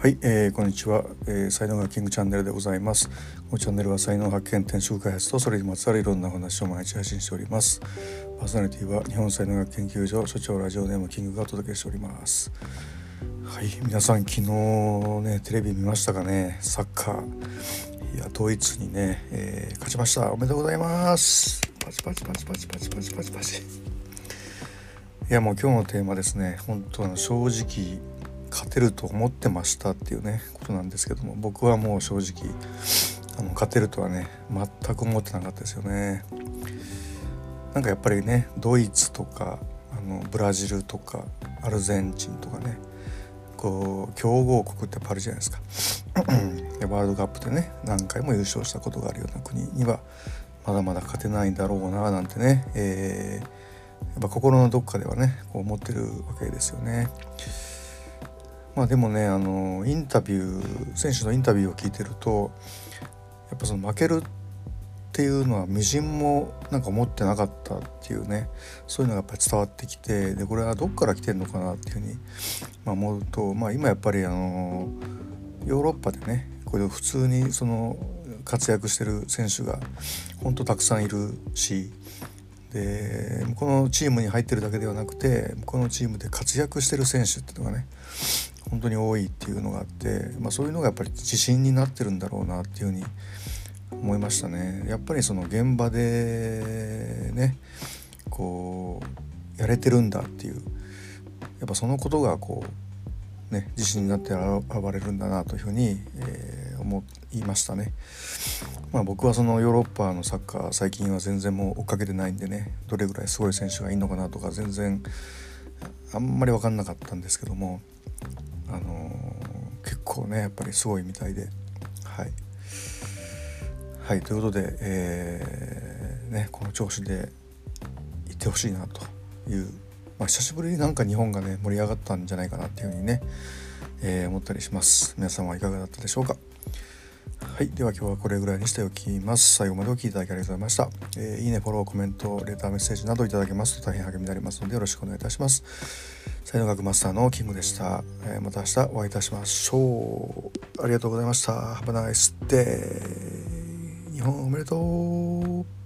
はい、えー、こんにちは、えー、才能がキングチャンネルでございます。このチャンネルは才能発見転職開発とそれにまつわるいろんな話を毎日配信しております。パーソナリティは日本才能学研究所所長ラジオネームキングがお届けしております。はい皆さん昨日ねテレビ見ましたかね？サッカー。いやドイツにね、えー、勝ちました。おめでとうございます。パチパチパチパチパチパチパチパチ。いやもう今日のテーマですね。本当あの正直勝てると思ってましたっていうねことなんですけども僕はもう正直あの勝てるとはね全く思ってなかったですよね。なんかやっぱりねドイツとかあのブラジルとかアルゼンチンとかねこう強豪国ってやっぱあるじゃないですかワールドカップでね何回も優勝したことがあるような国にはまだまだ勝てないんだろうななんてね、えー、やっぱ心のどっかではねこう思ってるわけですよね。まあでもねあのインタビュー選手のインタビューを聞いてるとやっぱその負けるっていうのはみじんもなんか思ってなかったっていうねそういうのがやっぱ伝わってきてでこれはどっから来てんのかなっていうふうに、まあ、思うと、まあ、今やっぱりあのヨーロッパでねこれ普通にその活躍してる選手がほんとたくさんいるしでこのチームに入ってるだけではなくてこのチームで活躍してる選手っていうのがね本当に多いっていうのがあって、まあ、そういうのがやっぱり自信になってるんだろうなっていうふうに思いましたね。やっぱりその現場でねこうやれてるんだっていうやっぱそのことがこうね自信になって現れるんだなというふうに、えー、思いましたね。まあ、僕はそのヨーロッパのサッカー最近は全然もう追っかけてないんでねどれぐらいすごい選手がいるのかなとか全然あんまり分かんなかったんですけどもあのー、結構ねやっぱりすごいみたいではい。はいということで、えー、ね、この調子でいってほしいなという、まあ、久しぶりになんか日本がね盛り上がったんじゃないかなっていうふうにね、えー、思ったりします皆さんはいかがだったでしょうか？はいでは今日はこれぐらいにしておきます。最後までお聴きいただきありがとうございました、えー、いいねフォローコメントレターメッセージなどいただけますと大変励みになりますのでよろしくお願いいたします。才能学マスターのキングでした、えー、また明日お会いいたしましょう。ありがとうございました。Have a nice day 日本おめでとう。